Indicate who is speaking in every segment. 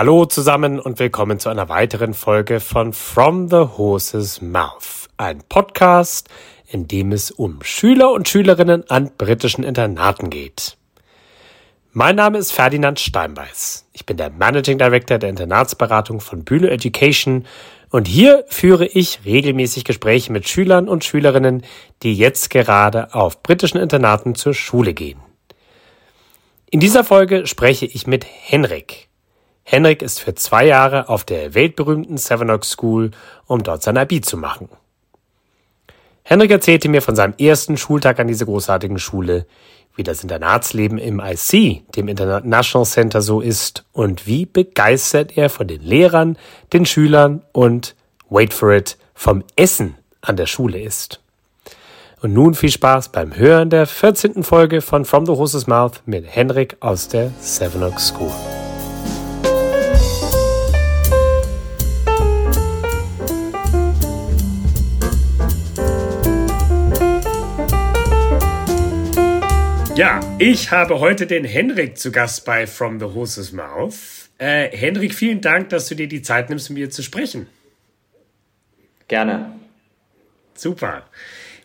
Speaker 1: Hallo zusammen und willkommen zu einer weiteren Folge von From the Horse's Mouth, ein Podcast, in dem es um Schüler und Schülerinnen an britischen Internaten geht. Mein Name ist Ferdinand Steinbeiß. Ich bin der Managing Director der Internatsberatung von Bühne Education und hier führe ich regelmäßig Gespräche mit Schülern und Schülerinnen, die jetzt gerade auf britischen Internaten zur Schule gehen. In dieser Folge spreche ich mit Henrik. Henrik ist für zwei Jahre auf der weltberühmten Sevenoaks School, um dort sein IB zu machen. Henrik erzählte mir von seinem ersten Schultag an dieser großartigen Schule, wie das Internatsleben im IC, dem International Center, so ist und wie begeistert er von den Lehrern, den Schülern und, wait for it, vom Essen an der Schule ist. Und nun viel Spaß beim Hören der 14. Folge von From the Horse's Mouth mit Henrik aus der Sevenoaks School. Ja, ich habe heute den Henrik zu Gast bei From the Horse's Mouth. Äh, Henrik, vielen Dank, dass du dir die Zeit nimmst, mit mir zu sprechen.
Speaker 2: Gerne.
Speaker 1: Super.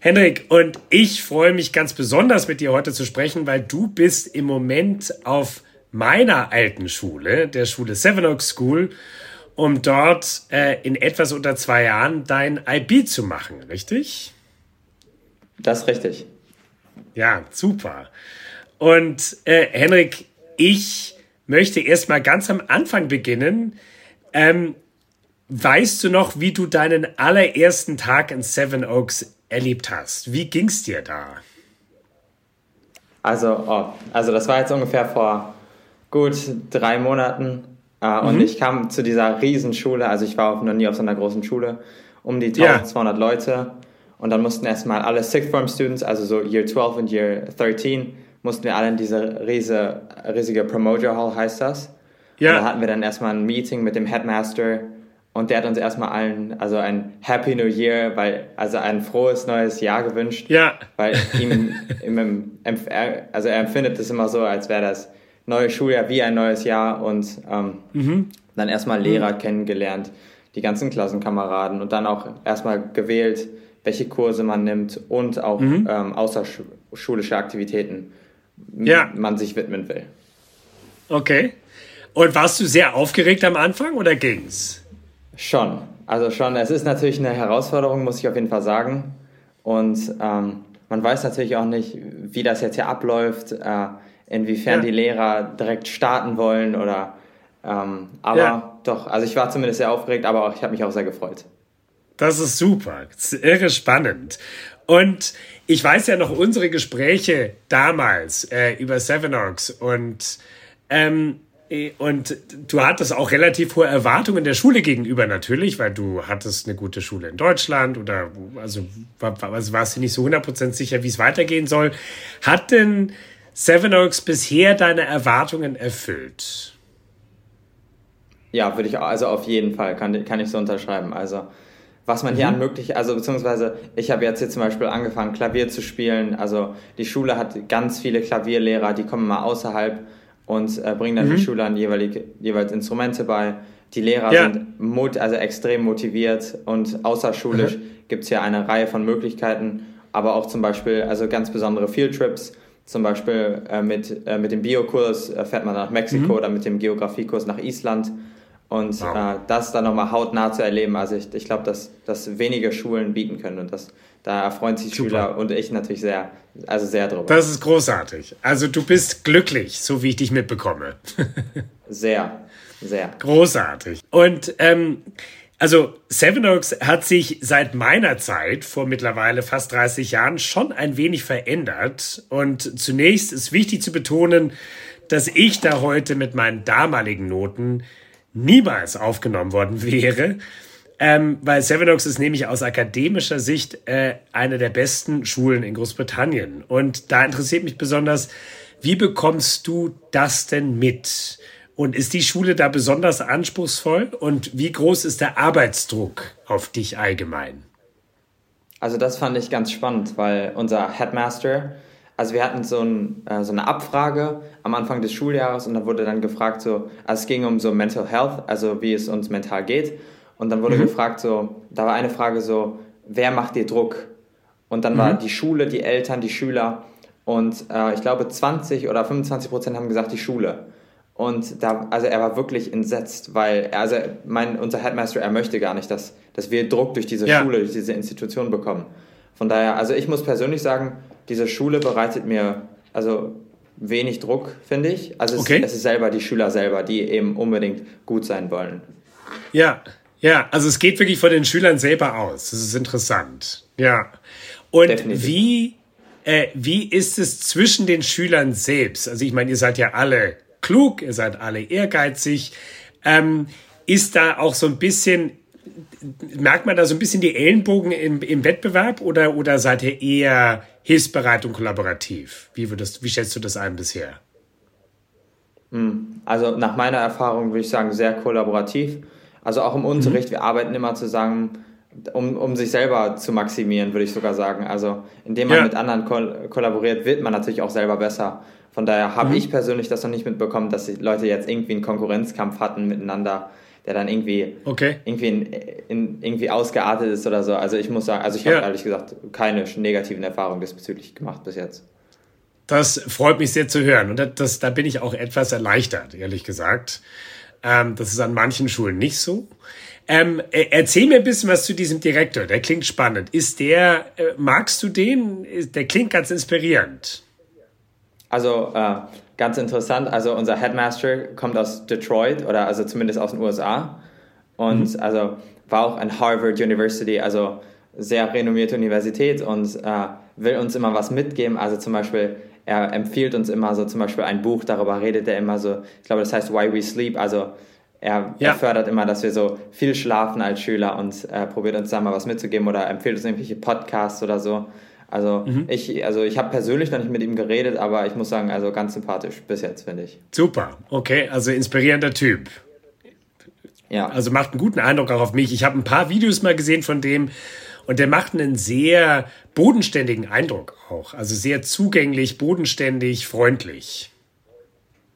Speaker 1: Henrik, und ich freue mich ganz besonders mit dir heute zu sprechen, weil du bist im Moment auf meiner alten Schule, der Schule Seven Oaks School, um dort äh, in etwas unter zwei Jahren dein IB zu machen, richtig?
Speaker 2: Das ist richtig.
Speaker 1: Ja, super. Und äh, Henrik, ich möchte erst mal ganz am Anfang beginnen. Ähm, weißt du noch, wie du deinen allerersten Tag in Seven Oaks erlebt hast? Wie ging es dir da?
Speaker 2: Also, oh, also das war jetzt ungefähr vor gut drei Monaten. Äh, mhm. Und ich kam zu dieser Riesenschule. Also ich war auch noch nie auf so einer großen Schule. Um die 1200 ja. Leute. Und dann mussten erstmal alle Sixth Form Students, also so Year 12 und Year 13, mussten wir alle in diese riese, riesige Promoter Hall, heißt das. Ja. Und da hatten wir dann erstmal ein Meeting mit dem Headmaster und der hat uns erstmal allen, also ein Happy New Year, weil, also ein frohes neues Jahr gewünscht. Ja. Weil ihm, ihm also er empfindet es immer so, als wäre das neue Schuljahr wie ein neues Jahr und ähm, mhm. dann erstmal Lehrer mhm. kennengelernt, die ganzen Klassenkameraden und dann auch erstmal gewählt, welche Kurse man nimmt und auch mhm. ähm, außerschulische Aktivitäten ja. man sich widmen will.
Speaker 1: Okay. Und warst du sehr aufgeregt am Anfang oder ging's?
Speaker 2: Schon. Also schon. Es ist natürlich eine Herausforderung, muss ich auf jeden Fall sagen. Und ähm, man weiß natürlich auch nicht, wie das jetzt hier abläuft, äh, inwiefern ja. die Lehrer direkt starten wollen oder. Ähm, aber ja. doch, also ich war zumindest sehr aufgeregt, aber auch, ich habe mich auch sehr gefreut.
Speaker 1: Das ist super. Das ist irre spannend. Und ich weiß ja noch unsere Gespräche damals äh, über Sevenoaks und ähm, und du hattest auch relativ hohe Erwartungen der Schule gegenüber natürlich, weil du hattest eine gute Schule in Deutschland oder also, also warst du nicht so 100% sicher, wie es weitergehen soll. Hat denn Sevenoaks bisher deine Erwartungen erfüllt?
Speaker 2: Ja, würde ich also auf jeden Fall kann, kann ich so unterschreiben. Also was man hier mhm. an möglich, also beziehungsweise ich habe jetzt hier zum Beispiel angefangen, Klavier zu spielen. Also die Schule hat ganz viele Klavierlehrer, die kommen mal außerhalb und äh, bringen dann mhm. den Schülern jeweilig, jeweils Instrumente bei. Die Lehrer ja. sind mot also extrem motiviert und außerschulisch mhm. gibt es hier eine Reihe von Möglichkeiten, aber auch zum Beispiel also ganz besondere Fieldtrips. Zum Beispiel äh, mit, äh, mit dem Biokurs äh, fährt man nach Mexiko mhm. oder mit dem Geografiekurs nach Island. Und wow. äh, das dann nochmal hautnah zu erleben, also ich, ich glaube, dass, dass wenige Schulen bieten können und das, da erfreuen sich Super. Schüler und ich natürlich sehr, also sehr drüber.
Speaker 1: Das ist großartig. Also du bist glücklich, so wie ich dich mitbekomme.
Speaker 2: sehr, sehr.
Speaker 1: Großartig. Und ähm, also Seven Oaks hat sich seit meiner Zeit vor mittlerweile fast 30 Jahren schon ein wenig verändert. Und zunächst ist wichtig zu betonen, dass ich da heute mit meinen damaligen Noten niemals aufgenommen worden wäre. Ähm, weil Sevenoaks ist nämlich aus akademischer Sicht äh, eine der besten Schulen in Großbritannien. Und da interessiert mich besonders, wie bekommst du das denn mit? Und ist die Schule da besonders anspruchsvoll? Und wie groß ist der Arbeitsdruck auf dich allgemein?
Speaker 2: Also das fand ich ganz spannend, weil unser Headmaster also wir hatten so, ein, äh, so eine Abfrage am Anfang des Schuljahres und da wurde dann gefragt, so, also es ging um so Mental Health, also wie es uns mental geht. Und dann wurde mhm. gefragt, so, da war eine Frage so, wer macht dir Druck? Und dann mhm. war die Schule, die Eltern, die Schüler. Und äh, ich glaube, 20 oder 25 Prozent haben gesagt, die Schule. Und da, also er war wirklich entsetzt, weil er, also mein, unser Headmaster, er möchte gar nicht, dass, dass wir Druck durch diese ja. Schule, durch diese Institution bekommen. Von daher, also ich muss persönlich sagen, diese Schule bereitet mir also wenig Druck, finde ich. Also es, okay. es ist selber die Schüler selber, die eben unbedingt gut sein wollen.
Speaker 1: Ja, ja, also es geht wirklich von den Schülern selber aus. Das ist interessant. Ja. Und Definitiv. wie, äh, wie ist es zwischen den Schülern selbst? Also ich meine, ihr seid ja alle klug, ihr seid alle ehrgeizig. Ähm, ist da auch so ein bisschen, merkt man da so ein bisschen die Ellenbogen im, im Wettbewerb oder, oder seid ihr eher hilfsbereit und kollaborativ? Wie, würdest, wie schätzt du das ein bisher?
Speaker 2: Hm, also nach meiner Erfahrung würde ich sagen, sehr kollaborativ. Also auch im mhm. Unterricht, mhm. wir arbeiten immer zusammen, um, um sich selber zu maximieren, würde ich sogar sagen. Also indem man ja. mit anderen koll kollaboriert, wird man natürlich auch selber besser. Von daher habe mhm. ich persönlich das noch nicht mitbekommen, dass die Leute jetzt irgendwie einen Konkurrenzkampf hatten miteinander, der dann irgendwie, okay. irgendwie, in, in, irgendwie ausgeartet ist oder so. Also ich muss sagen, also ich ja. habe ehrlich gesagt keine negativen Erfahrungen diesbezüglich gemacht bis jetzt.
Speaker 1: Das freut mich sehr zu hören. Und das, das da bin ich auch etwas erleichtert, ehrlich gesagt. Ähm, das ist an manchen Schulen nicht so. Ähm, erzähl mir ein bisschen was zu diesem Direktor. Der klingt spannend. Ist der, äh, magst du den? Der klingt ganz inspirierend.
Speaker 2: Also äh, ganz interessant, also unser Headmaster kommt aus Detroit oder also zumindest aus den USA und mhm. also war auch an Harvard University, also sehr renommierte Universität und äh, will uns immer was mitgeben. Also zum Beispiel, er empfiehlt uns immer so zum Beispiel ein Buch, darüber redet er immer so, ich glaube, das heißt Why We Sleep, also er, ja. er fördert immer, dass wir so viel schlafen als Schüler und äh, probiert uns da mal was mitzugeben oder empfiehlt uns irgendwelche Podcasts oder so. Also mhm. ich, also ich habe persönlich noch nicht mit ihm geredet, aber ich muss sagen, also ganz sympathisch bis jetzt, finde ich.
Speaker 1: Super, okay, also inspirierender Typ. Ja. Also macht einen guten Eindruck auch auf mich. Ich habe ein paar Videos mal gesehen von dem und der macht einen sehr bodenständigen Eindruck auch. Also sehr zugänglich, bodenständig, freundlich.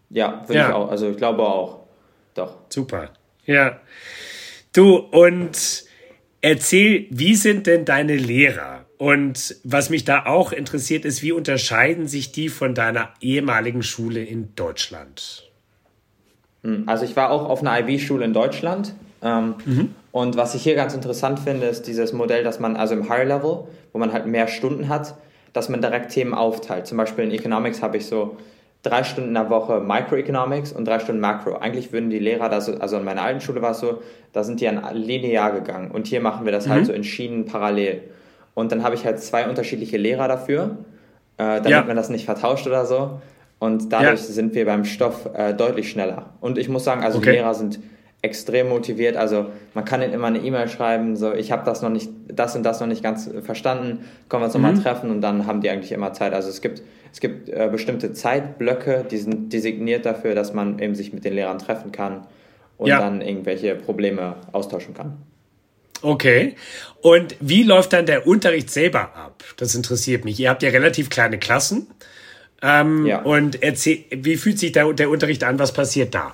Speaker 2: Ja, finde ja. ich auch. Also ich glaube auch. Doch.
Speaker 1: Super. Ja. Du, und erzähl, wie sind denn deine Lehrer? Und was mich da auch interessiert ist, wie unterscheiden sich die von deiner ehemaligen Schule in Deutschland?
Speaker 2: Hm, also ich war auch auf einer IB-Schule in Deutschland. Ähm, mhm. Und was ich hier ganz interessant finde, ist dieses Modell, dass man also im Higher Level, wo man halt mehr Stunden hat, dass man direkt Themen aufteilt. Zum Beispiel in Economics habe ich so drei Stunden in der Woche Microeconomics und drei Stunden Macro. Eigentlich würden die Lehrer, das, also in meiner alten Schule war es so, da sind die an linear gegangen. Und hier machen wir das halt mhm. halt so in Schienen parallel. Und dann habe ich halt zwei unterschiedliche Lehrer dafür, äh, damit ja. man das nicht vertauscht oder so. Und dadurch ja. sind wir beim Stoff äh, deutlich schneller. Und ich muss sagen, also okay. die Lehrer sind extrem motiviert. Also man kann ihnen immer eine E-Mail schreiben, so ich habe das noch nicht, das und das noch nicht ganz verstanden, können wir uns mhm. nochmal treffen und dann haben die eigentlich immer Zeit. Also es gibt, es gibt äh, bestimmte Zeitblöcke, die sind designiert dafür, dass man eben sich mit den Lehrern treffen kann und ja. dann irgendwelche Probleme austauschen kann.
Speaker 1: Okay. Und wie läuft dann der Unterricht selber ab? Das interessiert mich. Ihr habt ja relativ kleine Klassen. Ähm, ja. Und erzähl, wie fühlt sich der, der Unterricht an? Was passiert da?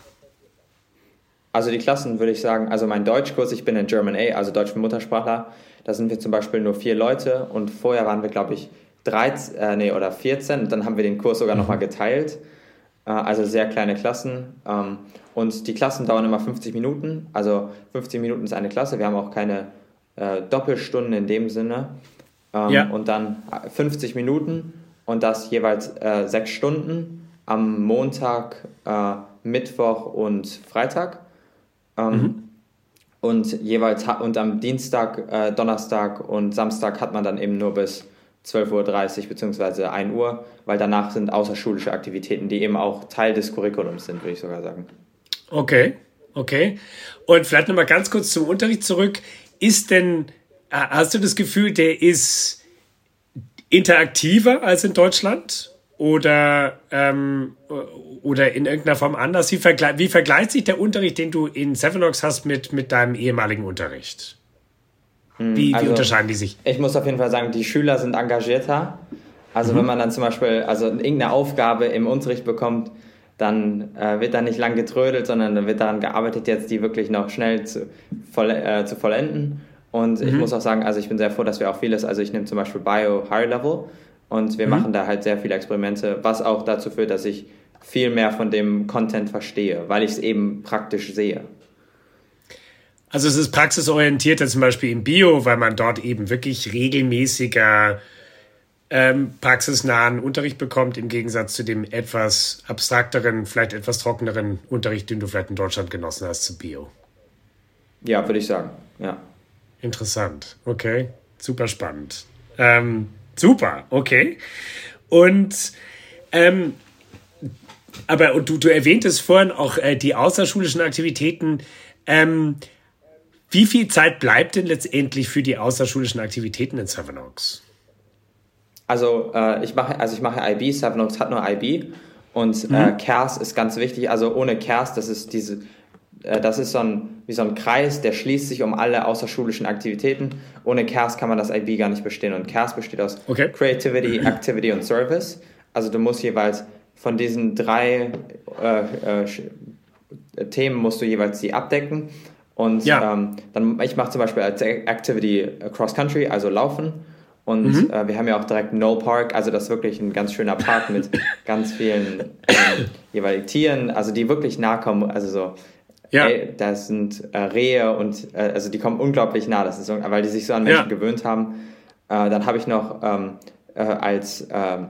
Speaker 2: Also die Klassen würde ich sagen, also mein Deutschkurs, ich bin in German A, also Deutsch Muttersprachler, da sind wir zum Beispiel nur vier Leute und vorher waren wir, glaube ich, 13 äh, nee, oder 14 und dann haben wir den Kurs sogar mhm. nochmal geteilt. Äh, also sehr kleine Klassen. Ähm, und die Klassen dauern immer 50 Minuten. Also 50 Minuten ist eine Klasse. Wir haben auch keine äh, Doppelstunden in dem Sinne. Ähm, ja. Und dann 50 Minuten und das jeweils äh, sechs Stunden am Montag, äh, Mittwoch und Freitag. Ähm, mhm. Und jeweils und am Dienstag, äh, Donnerstag und Samstag hat man dann eben nur bis 12.30 Uhr bzw. 1 Uhr, weil danach sind außerschulische Aktivitäten, die eben auch Teil des Curriculums sind, würde ich sogar sagen.
Speaker 1: Okay, okay. Und vielleicht nochmal ganz kurz zum Unterricht zurück. Ist denn, äh, hast du das Gefühl, der ist interaktiver als in Deutschland? Oder, ähm, oder in irgendeiner Form anders? Wie, vergle wie vergleicht sich der Unterricht, den du in Sevenox hast, mit, mit deinem ehemaligen Unterricht? Wie,
Speaker 2: also, wie unterscheiden die sich? Ich muss auf jeden Fall sagen, die Schüler sind engagierter. Also mhm. wenn man dann zum Beispiel also irgendeine Aufgabe im Unterricht bekommt, dann äh, wird da nicht lang getrödelt, sondern dann wird daran gearbeitet, jetzt die wirklich noch schnell zu, voll, äh, zu vollenden. Und mhm. ich muss auch sagen, also ich bin sehr froh, dass wir auch vieles, also ich nehme zum Beispiel Bio High Level und wir mhm. machen da halt sehr viele Experimente, was auch dazu führt, dass ich viel mehr von dem Content verstehe, weil ich es eben praktisch sehe.
Speaker 1: Also es ist praxisorientierter zum Beispiel im Bio, weil man dort eben wirklich regelmäßiger ähm, praxisnahen Unterricht bekommt, im Gegensatz zu dem etwas abstrakteren, vielleicht etwas trockeneren Unterricht, den du vielleicht in Deutschland genossen hast zu Bio.
Speaker 2: Ja, würde ich sagen, ja.
Speaker 1: Interessant, okay, super spannend. Ähm, super, okay. Und ähm, aber und du, du erwähntest vorhin auch äh, die außerschulischen Aktivitäten. Ähm, wie viel Zeit bleibt denn letztendlich für die außerschulischen Aktivitäten in Seven Oaks?
Speaker 2: Also äh, ich mache also ich mache IB, Seven Oaks hat nur IB und mhm. äh, CARS ist ganz wichtig. Also ohne CARS, das ist diese äh, das ist so ein, wie so ein Kreis, der schließt sich um alle außerschulischen Aktivitäten. Ohne CARS kann man das IB gar nicht bestehen. Und CARS besteht aus okay. Creativity, Activity und Service. Also du musst jeweils von diesen drei äh, äh, Themen musst du jeweils die abdecken. Und ja. ähm, dann, ich mache zum Beispiel als Activity Cross Country, also Laufen. Und mhm. äh, wir haben ja auch direkt No Park, also das ist wirklich ein ganz schöner Park mit ganz vielen ähm, jeweiligen Tieren, also die wirklich nahe kommen, also so, ja. ey, das sind äh, Rehe und äh, also die kommen unglaublich nah, das ist weil die sich so an Menschen ja. gewöhnt haben. Äh, dann habe ich noch ähm, äh, als ähm,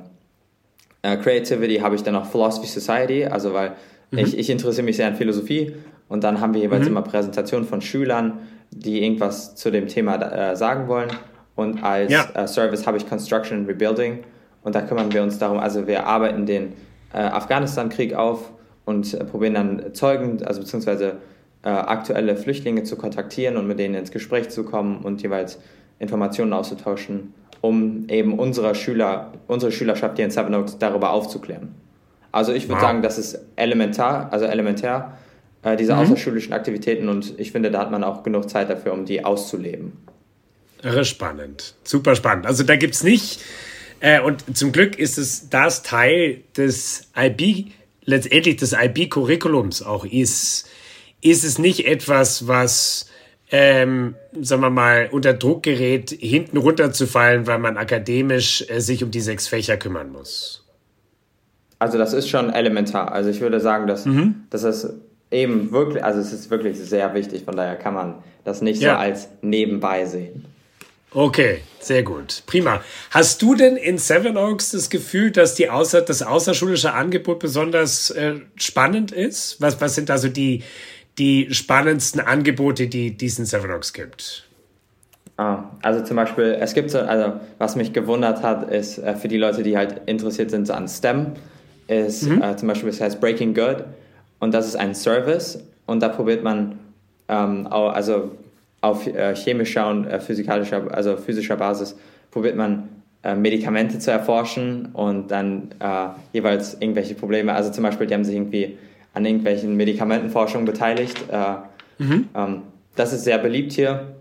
Speaker 2: äh, Creativity habe ich dann noch Philosophy Society, also weil mhm. ich, ich interessiere mich sehr an Philosophie und dann haben wir jeweils mhm. immer Präsentationen von Schülern, die irgendwas zu dem Thema äh, sagen wollen. Und als ja. äh, Service habe ich Construction and Rebuilding. Und da kümmern wir uns darum, also wir arbeiten den äh, Afghanistan-Krieg auf und äh, probieren dann Zeugen, also beziehungsweise äh, aktuelle Flüchtlinge zu kontaktieren und mit denen ins Gespräch zu kommen und jeweils Informationen auszutauschen, um eben unsere Schüler, unsere Schülerschaft hier in Seven Oaks darüber aufzuklären. Also ich würde wow. sagen, das ist elementar, also elementär, äh, diese mhm. außerschulischen Aktivitäten und ich finde, da hat man auch genug Zeit dafür, um die auszuleben.
Speaker 1: Irre spannend. Super spannend. Also da gibt es nicht, äh, und zum Glück ist es das Teil des IB, letztendlich des IB-Curriculums auch ist, ist es nicht etwas, was, ähm, sagen wir mal, unter Druck gerät, hinten runterzufallen, weil man akademisch äh, sich um die sechs Fächer kümmern muss.
Speaker 2: Also das ist schon elementar. Also ich würde sagen, dass, mhm. dass es eben wirklich, also es ist wirklich sehr wichtig, von daher kann man das nicht ja. so als nebenbei sehen.
Speaker 1: Okay, sehr gut. Prima. Hast du denn in Seven Oaks das Gefühl, dass die Außer das außerschulische Angebot besonders äh, spannend ist? Was, was sind also die, die spannendsten Angebote, die es in Seven Oaks gibt?
Speaker 2: Ah, also zum Beispiel, es gibt so, also was mich gewundert hat, ist äh, für die Leute, die halt interessiert sind so an STEM, ist mhm. äh, zum Beispiel, das heißt Breaking Good und das ist ein Service und da probiert man ähm, also auf äh, chemischer und äh, physikalischer, also physischer Basis probiert man äh, Medikamente zu erforschen und dann jeweils irgendwelche Probleme, also zum Beispiel, die haben sich irgendwie an irgendwelchen Medikamentenforschungen beteiligt. Mhm. Ähm, das ist sehr beliebt hier.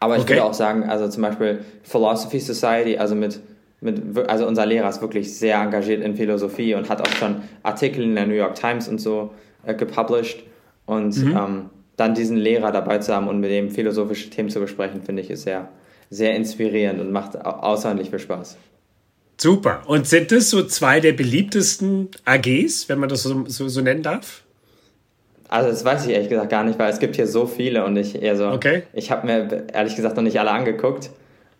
Speaker 2: Aber ich okay. würde auch sagen, also zum Beispiel Philosophy Society, also mit, mit, also unser Lehrer ist wirklich sehr engagiert in Philosophie und hat auch schon Artikel in der New York Times und so äh, gepublished. Und mhm. ähm, dann diesen Lehrer dabei zu haben und mit dem philosophische Themen zu besprechen, finde ich, ist sehr, sehr inspirierend und macht außerordentlich viel Spaß.
Speaker 1: Super. Und sind das so zwei der beliebtesten AGs, wenn man das so, so, so nennen darf?
Speaker 2: Also das weiß ich ehrlich gesagt gar nicht, weil es gibt hier so viele und ich eher so, okay. ich habe mir ehrlich gesagt noch nicht alle angeguckt.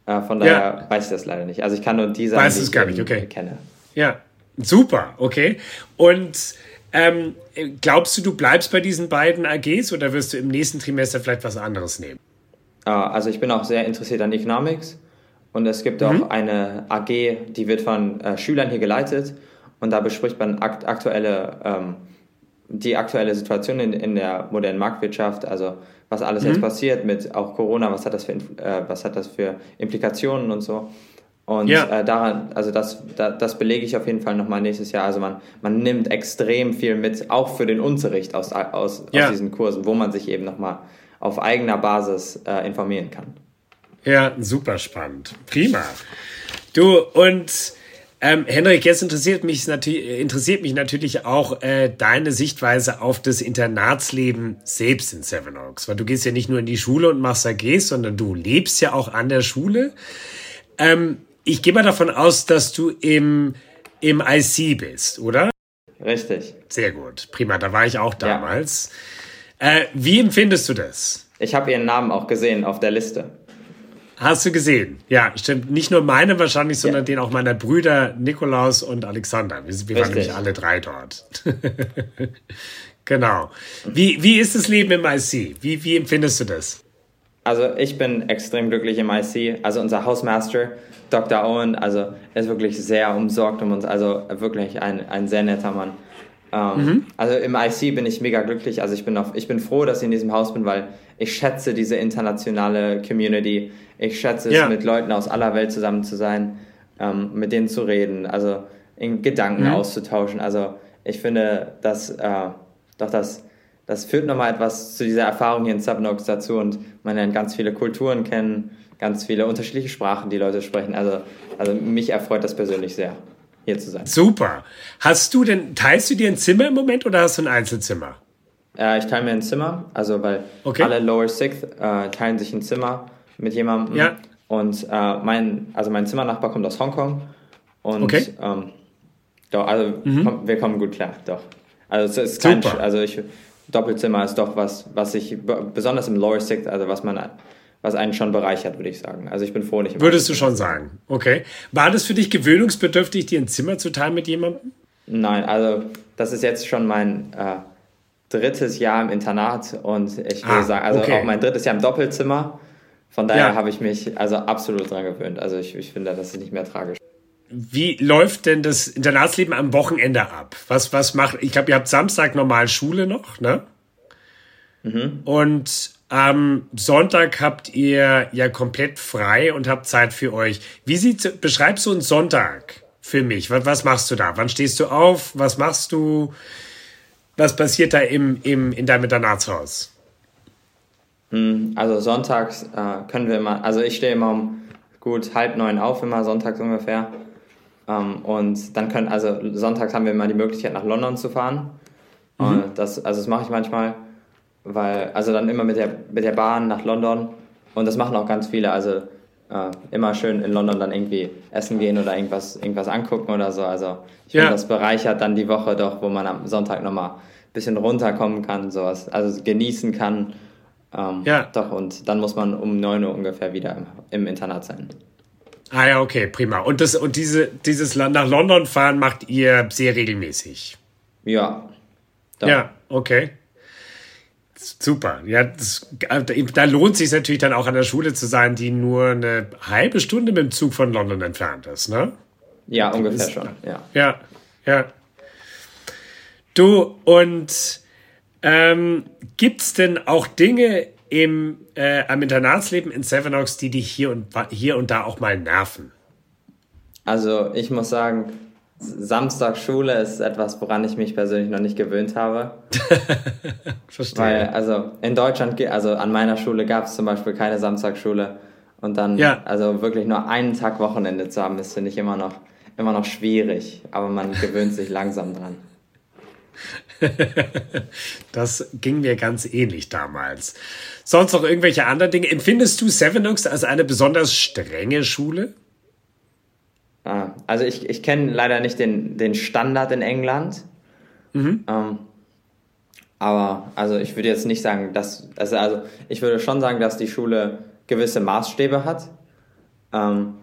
Speaker 2: Äh, von daher ja. weiß ich das leider nicht. Also ich kann nur die sagen,
Speaker 1: weiß die es gar nicht, okay. kenne. Ja, super, okay. Und ähm, glaubst du, du bleibst bei diesen beiden AGs oder wirst du im nächsten Trimester vielleicht was anderes nehmen?
Speaker 2: Ah, also ich bin auch sehr interessiert an Economics und es gibt mhm. auch eine AG, die wird von äh, Schülern hier geleitet und da bespricht man akt aktuelle, ähm, die aktuelle Situation in, in der modernen Marktwirtschaft, also was alles mhm. jetzt passiert mit auch Corona, was hat das für, äh, was hat das für Implikationen und so. Und ja. äh, daran, also das, da, das belege ich auf jeden Fall nochmal nächstes Jahr. Also man, man nimmt extrem viel mit, auch für den Unterricht aus, aus, ja. aus diesen Kursen, wo man sich eben nochmal auf eigener Basis äh, informieren kann.
Speaker 1: Ja, super spannend. Prima. Du, und Ähm, Henrik, jetzt interessiert mich, interessiert mich natürlich auch äh, deine Sichtweise auf das Internatsleben selbst in Seven Oaks. Weil du gehst ja nicht nur in die Schule und machst AGs, sondern du lebst ja auch an der Schule. Ähm, ich gehe mal davon aus, dass du im, im IC bist, oder?
Speaker 2: Richtig.
Speaker 1: Sehr gut. Prima, da war ich auch damals. Ja. Äh, wie empfindest du das?
Speaker 2: Ich habe ihren Namen auch gesehen auf der Liste.
Speaker 1: Hast du gesehen? Ja, stimmt. Nicht nur meine wahrscheinlich, sondern ja. den auch meiner Brüder Nikolaus und Alexander. Wir, wir waren nämlich alle drei dort. genau. Wie, wie ist das Leben im IC? Wie, wie empfindest du das?
Speaker 2: Also ich bin extrem glücklich im IC. Also unser Hausmaster, Dr. Owen, also er ist wirklich sehr umsorgt um uns. Also wirklich ein, ein sehr netter Mann. Ähm, mhm. Also im IC bin ich mega glücklich. Also ich bin, auf, ich bin froh, dass ich in diesem Haus bin, weil ich schätze diese internationale Community. Ich schätze es, ja. mit Leuten aus aller Welt zusammen zu sein, ähm, mit denen zu reden, also in Gedanken mhm. auszutauschen. Also ich finde, dass äh, doch das, das führt nochmal etwas zu dieser Erfahrung hier in Subnox dazu und man lernt ganz viele Kulturen kennen, ganz viele unterschiedliche Sprachen, die Leute sprechen. Also, also mich erfreut das persönlich sehr, hier zu sein.
Speaker 1: Super. Hast du denn, teilst du dir ein Zimmer im Moment oder hast du ein Einzelzimmer?
Speaker 2: Äh, ich teile mir ein Zimmer, also weil okay. alle Lower Sixth äh, teilen sich ein Zimmer mit jemandem. Ja. Und äh, mein, also mein Zimmernachbar kommt aus Hongkong. Und okay. ähm, doch, also mhm. komm, wir kommen gut klar, doch. Also es ist kein, also ich, Doppelzimmer ist doch was, was ich besonders im Lower Sixth, also was man was einen schon bereichert, würde ich sagen. Also ich bin froh, nicht.
Speaker 1: Würdest du schon sagen? Okay. War das für dich gewöhnungsbedürftig, dir ein Zimmer zu teilen mit jemandem?
Speaker 2: Nein, also das ist jetzt schon mein äh, drittes Jahr im Internat und ich würde ah, sagen, also okay. auch mein drittes Jahr im Doppelzimmer. Von daher ja. habe ich mich also absolut dran gewöhnt. Also ich, ich finde, das ist nicht mehr tragisch.
Speaker 1: Wie läuft denn das Internatsleben am Wochenende ab? Was, was macht, ich glaube, ihr habt Samstag normal Schule noch, ne? Mhm. Und am Sonntag habt ihr ja komplett frei und habt Zeit für euch. Wie sieht, beschreib so einen Sonntag für mich. Was, was machst du da? Wann stehst du auf? Was machst du? Was passiert da im, im, in deinem Internatshaus?
Speaker 2: Hm, also sonntags äh, können wir immer, also ich stehe immer um gut halb neun auf, immer sonntags ungefähr. Ähm, und dann können, also sonntags haben wir immer die Möglichkeit nach London zu fahren. Mhm. das, also das mache ich manchmal, weil, also dann immer mit der, mit der Bahn nach London. Und das machen auch ganz viele, also äh, immer schön in London dann irgendwie essen gehen oder irgendwas, irgendwas angucken oder so. Also ich ja. finde, das bereichert dann die Woche doch, wo man am Sonntag nochmal ein bisschen runterkommen kann, sowas, also genießen kann ähm, ja. Doch, und dann muss man um 9 Uhr ungefähr wieder im, im, Internat sein.
Speaker 1: Ah ja, okay, prima. Und, das, und diese, dieses nach London fahren macht ihr sehr regelmäßig?
Speaker 2: Ja.
Speaker 1: Doch. Ja, okay. Super. Ja, das, da lohnt sich natürlich dann auch an der Schule zu sein, die nur eine halbe Stunde mit dem Zug von London entfernt ist, ne?
Speaker 2: Ja, ungefähr ist, schon. Ja.
Speaker 1: ja, ja. Du und ähm, Gibt es denn auch Dinge im, äh, am Internatsleben in Sevenoaks, die dich hier und, hier und da auch mal nerven?
Speaker 2: Also ich muss sagen, Samstagsschule ist etwas, woran ich mich persönlich noch nicht gewöhnt habe. Verstehe. Weil, also in Deutschland, also an meiner Schule gab es zum Beispiel keine Samstagsschule. Und dann, ja. also wirklich nur einen Tag Wochenende zu haben, ist, finde ich, immer noch, immer noch schwierig. Aber man gewöhnt sich langsam dran.
Speaker 1: das ging mir ganz ähnlich damals. Sonst noch irgendwelche anderen Dinge? Empfindest du Sevenoaks als eine besonders strenge Schule?
Speaker 2: Ah, also ich, ich kenne leider nicht den, den Standard in England. Mhm. Ähm, aber also ich würde jetzt nicht sagen, dass also, also ich würde schon sagen, dass die Schule gewisse Maßstäbe hat. Ähm,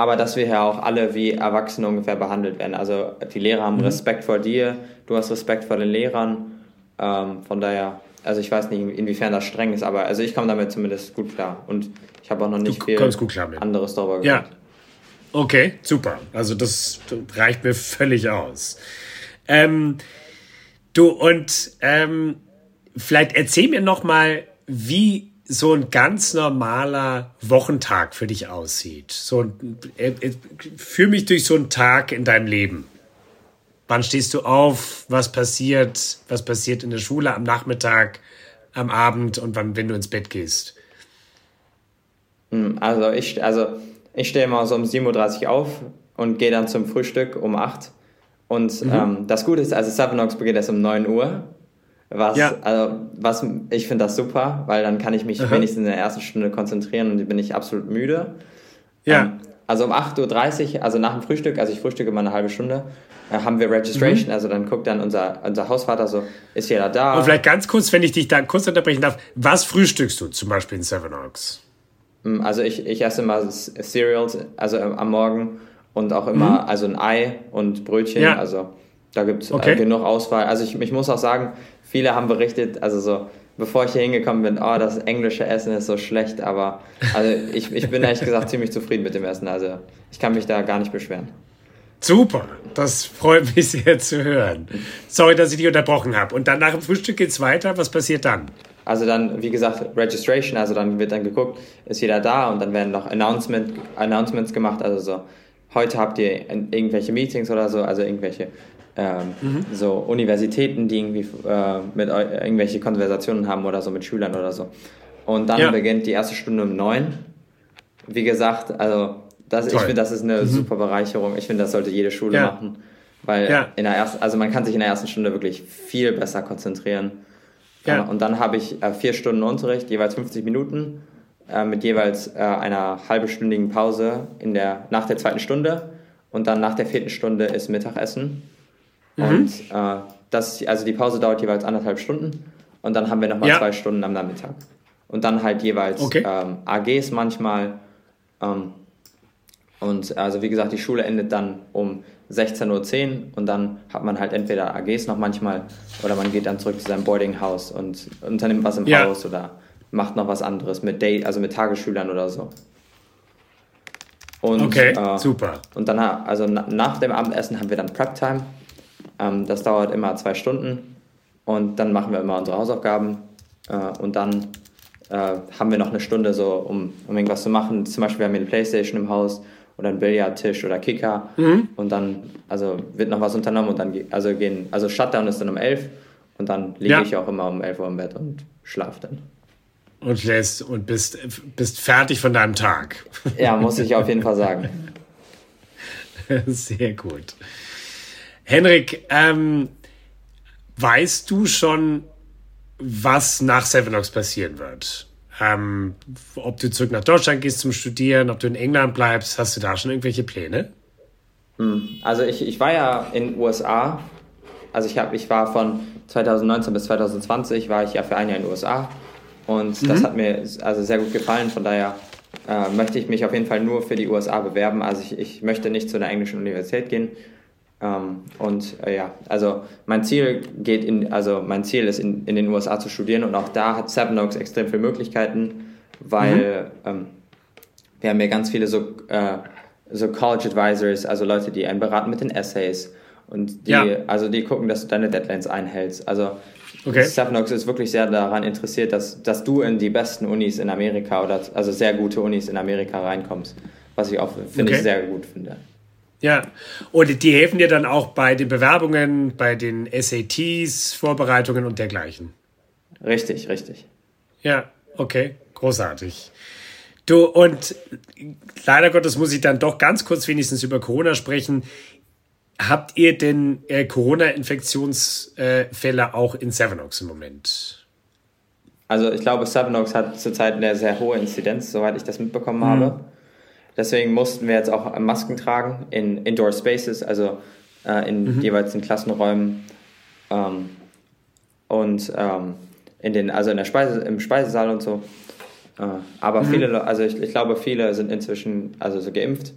Speaker 2: aber dass wir ja auch alle wie Erwachsene ungefähr behandelt werden. Also die Lehrer haben mhm. Respekt vor dir, du hast Respekt vor den Lehrern. Ähm, von daher, also ich weiß nicht, inwiefern das streng ist, aber also ich komme damit zumindest gut klar. Und ich habe auch noch nicht viel anderes darüber
Speaker 1: gehört. Ja. Okay, super. Also das reicht mir völlig aus. Ähm, du und ähm, vielleicht erzähl mir noch mal, wie so ein ganz normaler Wochentag für dich aussieht. So, äh, äh, führ mich durch so einen Tag in deinem Leben. Wann stehst du auf? Was passiert? Was passiert in der Schule am Nachmittag, am Abend und wann, wenn du ins Bett gehst?
Speaker 2: Hm, also ich, also ich stehe immer so um 7.30 Uhr auf und gehe dann zum Frühstück um 8. Und mhm. ähm, das Gute ist, also Sevenox beginnt erst um 9 Uhr. Was, ja. also, was, ich finde das super, weil dann kann ich mich Aha. wenigstens in der ersten Stunde konzentrieren und bin ich absolut müde. Ja. Ähm, also um 8.30 Uhr, also nach dem Frühstück, also ich frühstücke mal eine halbe Stunde, äh, haben wir Registration, mhm. also dann guckt dann unser, unser Hausvater so, ist jeder da?
Speaker 1: Und vielleicht ganz kurz, wenn ich dich da kurz unterbrechen darf, was frühstückst du zum Beispiel in Seven Oaks?
Speaker 2: Mm, also ich, ich esse immer Cereals, also am Morgen und auch immer, mhm. also ein Ei und Brötchen, ja. also da gibt es äh, okay. genug Auswahl. Also ich, ich muss auch sagen, viele haben berichtet, also so, bevor ich hier hingekommen bin, oh, das englische Essen ist so schlecht, aber also ich, ich bin ehrlich gesagt ziemlich zufrieden mit dem Essen. Also ich kann mich da gar nicht beschweren.
Speaker 1: Super, das freut mich sehr zu hören. Sorry, dass ich dich unterbrochen habe. Und dann nach dem Frühstück geht es weiter. Was passiert dann?
Speaker 2: Also dann, wie gesagt, Registration, also dann wird dann geguckt, ist jeder da und dann werden noch Announcement, Announcements gemacht, also so, heute habt ihr irgendwelche Meetings oder so, also irgendwelche ähm, mhm. so Universitäten, die irgendwie äh, mit irgendwelche Konversationen haben oder so mit Schülern oder so. Und dann ja. beginnt die erste Stunde um neun. Wie gesagt, also das, ich finde, das ist eine mhm. super Bereicherung. Ich finde, das sollte jede Schule ja. machen. Weil ja. in der ersten, also man kann sich in der ersten Stunde wirklich viel besser konzentrieren. Ja. Und dann habe ich äh, vier Stunden Unterricht, jeweils 50 Minuten, äh, mit jeweils äh, einer halbstündigen Pause in der, nach der zweiten Stunde. Und dann nach der vierten Stunde ist Mittagessen. Mhm. Und äh, das, also die Pause dauert jeweils anderthalb Stunden und dann haben wir nochmal ja. zwei Stunden am Nachmittag. Und dann halt jeweils okay. ähm, AGs manchmal. Ähm, und also wie gesagt, die Schule endet dann um 16.10 Uhr und dann hat man halt entweder AGs noch manchmal oder man geht dann zurück zu seinem Boardinghaus und unternimmt was im ja. Haus oder macht noch was anderes mit Day, also mit Tagesschülern oder so. Und, okay, äh, super. Und dann, also nach dem Abendessen haben wir dann Prep Time. Ähm, das dauert immer zwei Stunden und dann machen wir immer unsere Hausaufgaben äh, und dann äh, haben wir noch eine Stunde so, um, um irgendwas zu machen. Zum Beispiel haben wir eine Playstation im Haus oder einen Billardtisch oder Kicker mhm. und dann also wird noch was unternommen und dann also gehen also Shutdown ist dann um elf und dann liege ja. ich auch immer um elf Uhr im Bett und schlafe dann.
Speaker 1: Und lässt und bist, bist fertig von deinem Tag.
Speaker 2: Ja, muss ich auf jeden Fall sagen.
Speaker 1: Sehr gut. Henrik, ähm, weißt du schon, was nach Sevenox passieren wird? Ähm, ob du zurück nach Deutschland gehst zum Studieren, ob du in England bleibst, hast du da schon irgendwelche Pläne?
Speaker 2: Hm, also ich, ich war ja in den USA. Also ich, hab, ich war von 2019 bis 2020 war ich ja für ein Jahr in den USA. Und mhm. das hat mir also sehr gut gefallen. Von daher äh, möchte ich mich auf jeden Fall nur für die USA bewerben. Also ich, ich möchte nicht zu einer englischen Universität gehen. Ähm, und äh, ja, also mein Ziel geht in, also mein Ziel ist in, in den USA zu studieren und auch da hat Oaks extrem viele Möglichkeiten, weil mhm. ähm, wir haben ja ganz viele so, äh, so College Advisors, also Leute, die einen beraten mit den Essays und die, ja. also die gucken, dass du deine Deadlines einhältst. Also okay. Oaks ist wirklich sehr daran interessiert, dass, dass du in die besten Unis in Amerika oder also sehr gute Unis in Amerika reinkommst, was ich auch finde okay. ich sehr gut finde.
Speaker 1: Ja, und die helfen dir dann auch bei den Bewerbungen, bei den SATs, Vorbereitungen und dergleichen.
Speaker 2: Richtig, richtig.
Speaker 1: Ja, okay, großartig. Du, und leider Gottes muss ich dann doch ganz kurz wenigstens über Corona sprechen. Habt ihr denn äh, Corona-Infektionsfälle auch in Sevenox im Moment?
Speaker 2: Also ich glaube, Sevenox hat zurzeit eine sehr hohe Inzidenz, soweit ich das mitbekommen mhm. habe. Deswegen mussten wir jetzt auch Masken tragen in Indoor Spaces, also äh, in mhm. jeweils in Klassenräumen ähm, und ähm, in den, also in der Speise, im Speisesaal und so. Äh, aber mhm. viele, also ich, ich, glaube, viele sind inzwischen also so geimpft.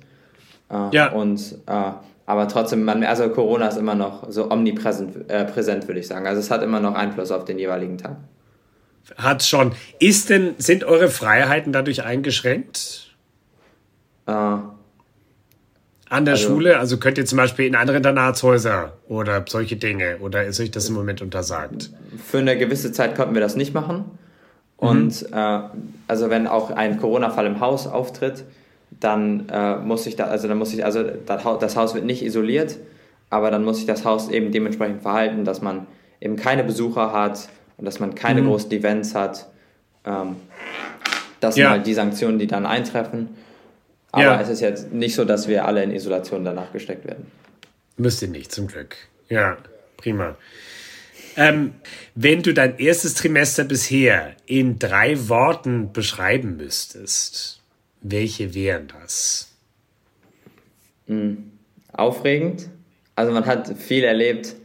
Speaker 2: Äh, ja. Und äh, aber trotzdem, man, also Corona ist immer noch so omnipräsent, äh, präsent, würde ich sagen. Also es hat immer noch Einfluss auf den jeweiligen Tag.
Speaker 1: Hat schon. Ist denn, sind eure Freiheiten dadurch eingeschränkt? Äh, An der also, Schule? Also könnt ihr zum Beispiel in andere Internatshäuser oder solche Dinge? Oder ist euch das im Moment untersagt?
Speaker 2: Für eine gewisse Zeit konnten wir das nicht machen. Und mhm. äh, also wenn auch ein Corona-Fall im Haus auftritt, dann äh, muss ich da, also dann muss ich, also das Haus wird nicht isoliert, aber dann muss sich das Haus eben dementsprechend verhalten, dass man eben keine Besucher hat und dass man keine mhm. großen Events hat. Ähm, das sind ja. halt die Sanktionen, die dann eintreffen. Aber ja. es ist jetzt nicht so, dass wir alle in Isolation danach gesteckt werden.
Speaker 1: Müsste nicht, zum Glück. Ja, prima. Ähm, wenn du dein erstes Trimester bisher in drei Worten beschreiben müsstest, welche wären das?
Speaker 2: Mhm. Aufregend. Also man hat viel erlebt,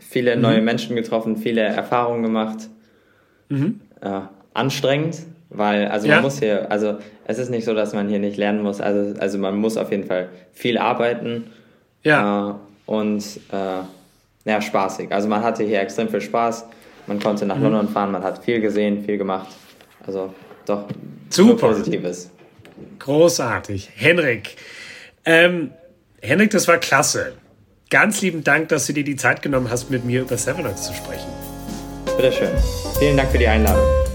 Speaker 2: viele mhm. neue Menschen getroffen, viele Erfahrungen gemacht. Mhm. Äh, anstrengend, weil also ja. man muss hier, also es ist nicht so, dass man hier nicht lernen muss. Also also man muss auf jeden Fall viel arbeiten. Ja. Äh, und äh, ja, spaßig. Also man hatte hier extrem viel Spaß. Man konnte nach mhm. London fahren, man hat viel gesehen, viel gemacht. Also doch
Speaker 1: super Positives. Großartig. Henrik. Ähm, Henrik, das war klasse. Ganz lieben Dank, dass du dir die Zeit genommen hast, mit mir über Sevenoaks zu sprechen.
Speaker 2: Bitteschön. Vielen Dank für die Einladung.